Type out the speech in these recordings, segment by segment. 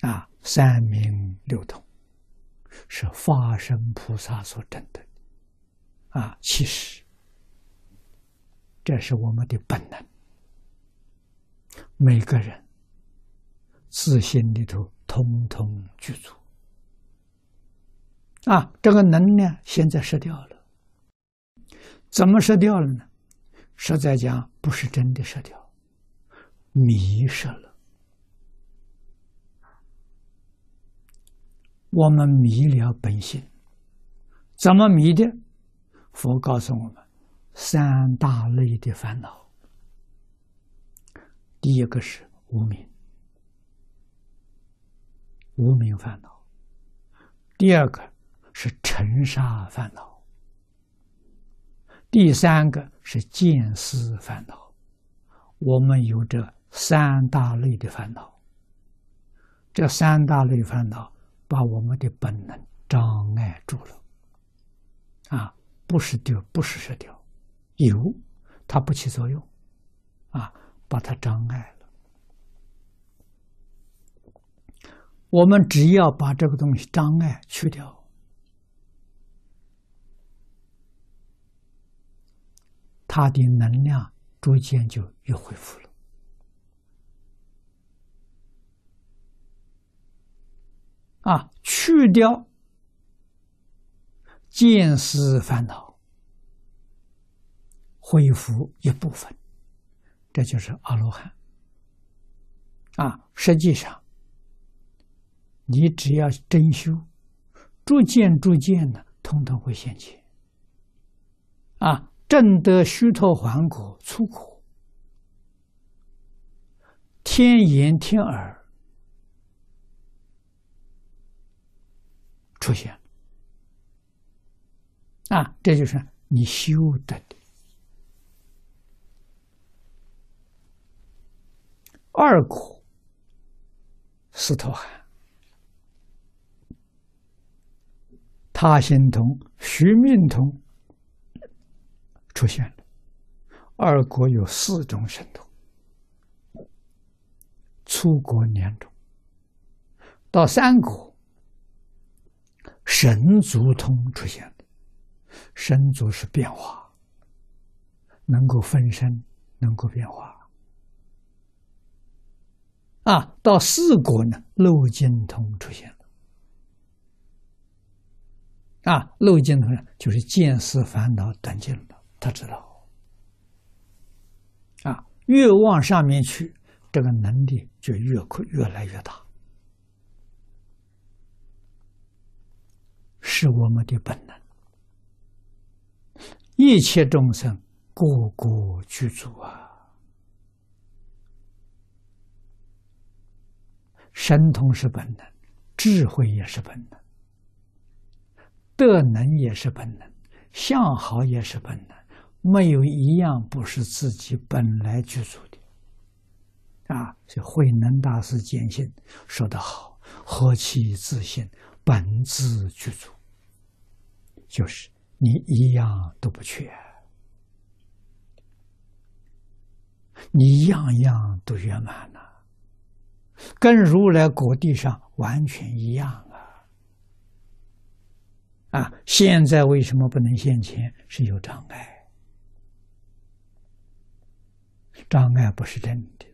啊，三明六通是法身菩萨所证的，啊，其实这是我们的本能，每个人自信里头通通具足，啊，这个能量现在失掉了，怎么失掉了呢？实在讲，不是真的失掉，迷失了。我们迷了本性，怎么迷的？佛告诉我们，三大类的烦恼。第一个是无名，无名烦恼；第二个是尘沙烦恼。第三个是见思烦恼，我们有这三大类的烦恼。这三大类烦恼把我们的本能障碍住了，啊，不是丢，不是失掉，有，它不起作用，啊，把它障碍了。我们只要把这个东西障碍去掉。它的能量逐渐就又恢复了啊！去掉见思烦恼，恢复一部分，这就是阿罗汉啊！实际上，你只要真修，逐渐逐渐的，通通会现前啊！正得虚脱还果出果，天眼天耳出现啊，这就是你修得的。二果，斯陀汉，他心通，虚命通。出现了，二国有四种神通，出国两种，到三国神足通出现的，神足是变化，能够分身，能够变化。啊，到四国呢，漏尽通出现了，啊，漏尽通就是见思烦恼断尽了。他知道，啊，越往上面去，这个能力就越快，越来越大，是我们的本能。一切众生，个个具足啊，神通是本能，智慧也是本能，德能也是本能，相好也是本能。没有一样不是自己本来具足的，啊！所以慧能大师坚信说得好：“何其自信，本自具足。”就是你一样都不缺，你样样都圆满了，跟如来果地上完全一样啊！啊！现在为什么不能现前？是有障碍。障碍不是真的，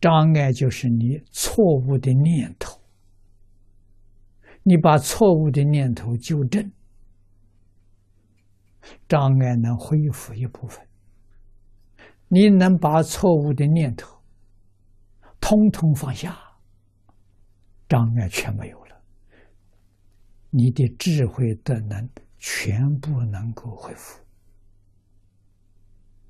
障碍就是你错误的念头。你把错误的念头纠正，障碍能恢复一部分。你能把错误的念头通通放下，障碍全没有了，你的智慧的能全部能够恢复。